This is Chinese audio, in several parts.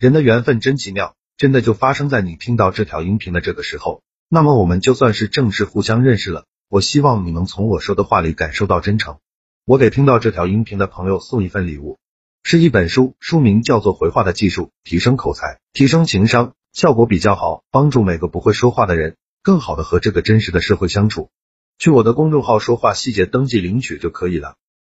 人的缘分真奇妙，真的就发生在你听到这条音频的这个时候。那么我们就算是正式互相认识了。我希望你能从我说的话里感受到真诚。我给听到这条音频的朋友送一份礼物，是一本书，书名叫做《回话的技术：提升口才，提升情商》，效果比较好，帮助每个不会说话的人更好的和这个真实的社会相处。去我的公众号“说话细节”登记领取就可以了。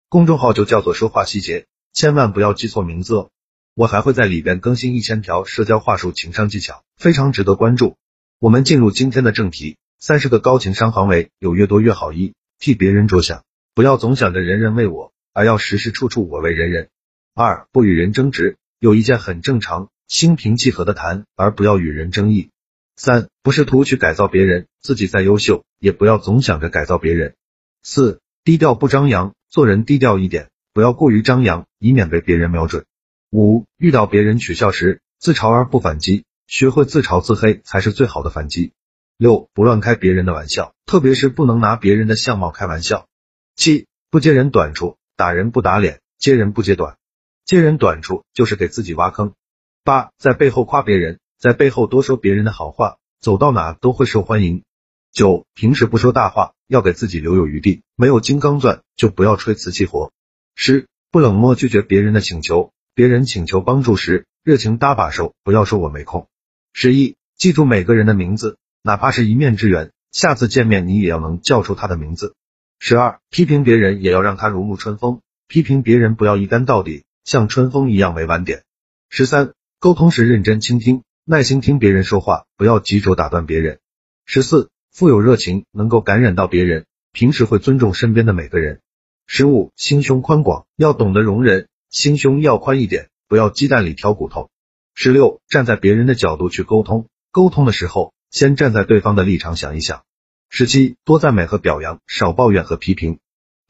公众号就叫做“说话细节”，千万不要记错名字哦。我还会在里边更新一千条社交话术、情商技巧，非常值得关注。我们进入今天的正题，三十个高情商行为，有越多越好。一，替别人着想，不要总想着人人为我，而要时时处处我为人人。二，不与人争执，有意见很正常，心平气和的谈，而不要与人争议。三，不试图去改造别人，自己再优秀，也不要总想着改造别人。四，低调不张扬，做人低调一点，不要过于张扬，以免被别人瞄准。五，遇到别人取笑时，自嘲而不反击，学会自嘲自黑才是最好的反击。六，不乱开别人的玩笑，特别是不能拿别人的相貌开玩笑。七，不揭人短处，打人不打脸，揭人不揭短，揭人短处就是给自己挖坑。八，在背后夸别人，在背后多说别人的好话，走到哪都会受欢迎。九，平时不说大话，要给自己留有余地，没有金刚钻就不要吹瓷器活。十，不冷漠拒绝别人的请求。别人请求帮助时，热情搭把手，不要说我没空。十一，记住每个人的名字，哪怕是一面之缘，下次见面你也要能叫出他的名字。十二，批评别人也要让他如沐春风，批评别人不要一干到底，像春风一样委婉点。十三，沟通时认真倾听，耐心听别人说话，不要急着打断别人。十四，富有热情，能够感染到别人，平时会尊重身边的每个人。十五，心胸宽广，要懂得容忍。心胸要宽一点，不要鸡蛋里挑骨头。十六，站在别人的角度去沟通，沟通的时候先站在对方的立场想一想。十七，多赞美和表扬，少抱怨和批评。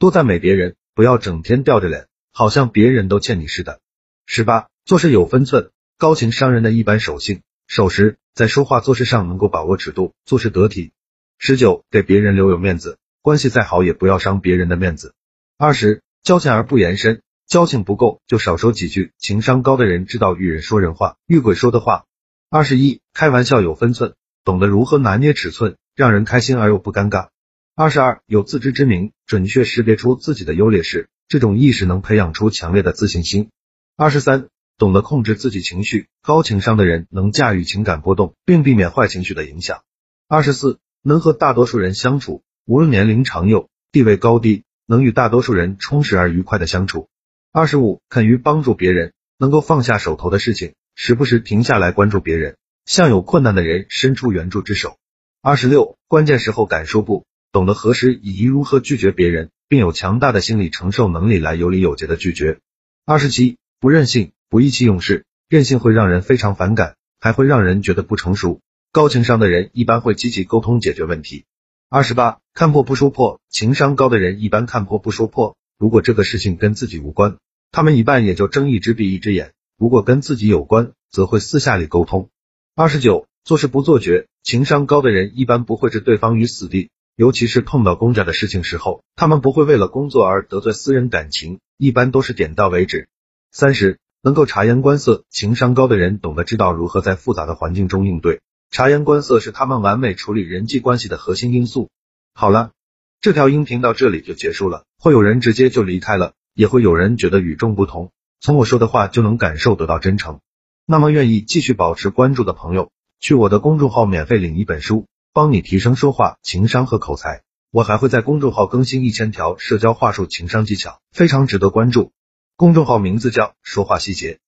多赞美别人，不要整天吊着脸，好像别人都欠你似的。十八，做事有分寸，高情商人的一般守信、守时，在说话做事上能够把握尺度，做事得体。十九，给别人留有面子，关系再好也不要伤别人的面子。二十，交浅而不言深。交情不够就少说几句，情商高的人知道遇人说人话，遇鬼说的话。二十一，开玩笑有分寸，懂得如何拿捏尺寸，让人开心而又不尴尬。二十二，有自知之明，准确识别出自己的优劣势，这种意识能培养出强烈的自信心。二十三，懂得控制自己情绪，高情商的人能驾驭情感波动，并避免坏情绪的影响。二十四，能和大多数人相处，无论年龄长幼、地位高低，能与大多数人充实而愉快的相处。二十五，肯于帮助别人，能够放下手头的事情，时不时停下来关注别人，向有困难的人伸出援助之手。二十六，关键时候敢说不，懂得何时以及如何拒绝别人，并有强大的心理承受能力来有理有节的拒绝。二十七，不任性，不意气用事，任性会让人非常反感，还会让人觉得不成熟。高情商的人一般会积极沟通解决问题。二十八，看破不说破，情商高的人一般看破不说破，如果这个事情跟自己无关。他们一般也就睁一只闭一只眼，如果跟自己有关，则会私下里沟通。二十九，做事不做绝，情商高的人一般不会置对方于死地，尤其是碰到公家的事情时候，他们不会为了工作而得罪私人感情，一般都是点到为止。三十，能够察言观色，情商高的人懂得知道如何在复杂的环境中应对，察言观色是他们完美处理人际关系的核心因素。好了，这条音频到这里就结束了，会有人直接就离开了。也会有人觉得与众不同，从我说的话就能感受得到真诚。那么愿意继续保持关注的朋友，去我的公众号免费领一本书，帮你提升说话、情商和口才。我还会在公众号更新一千条社交话术、情商技巧，非常值得关注。公众号名字叫说话细节。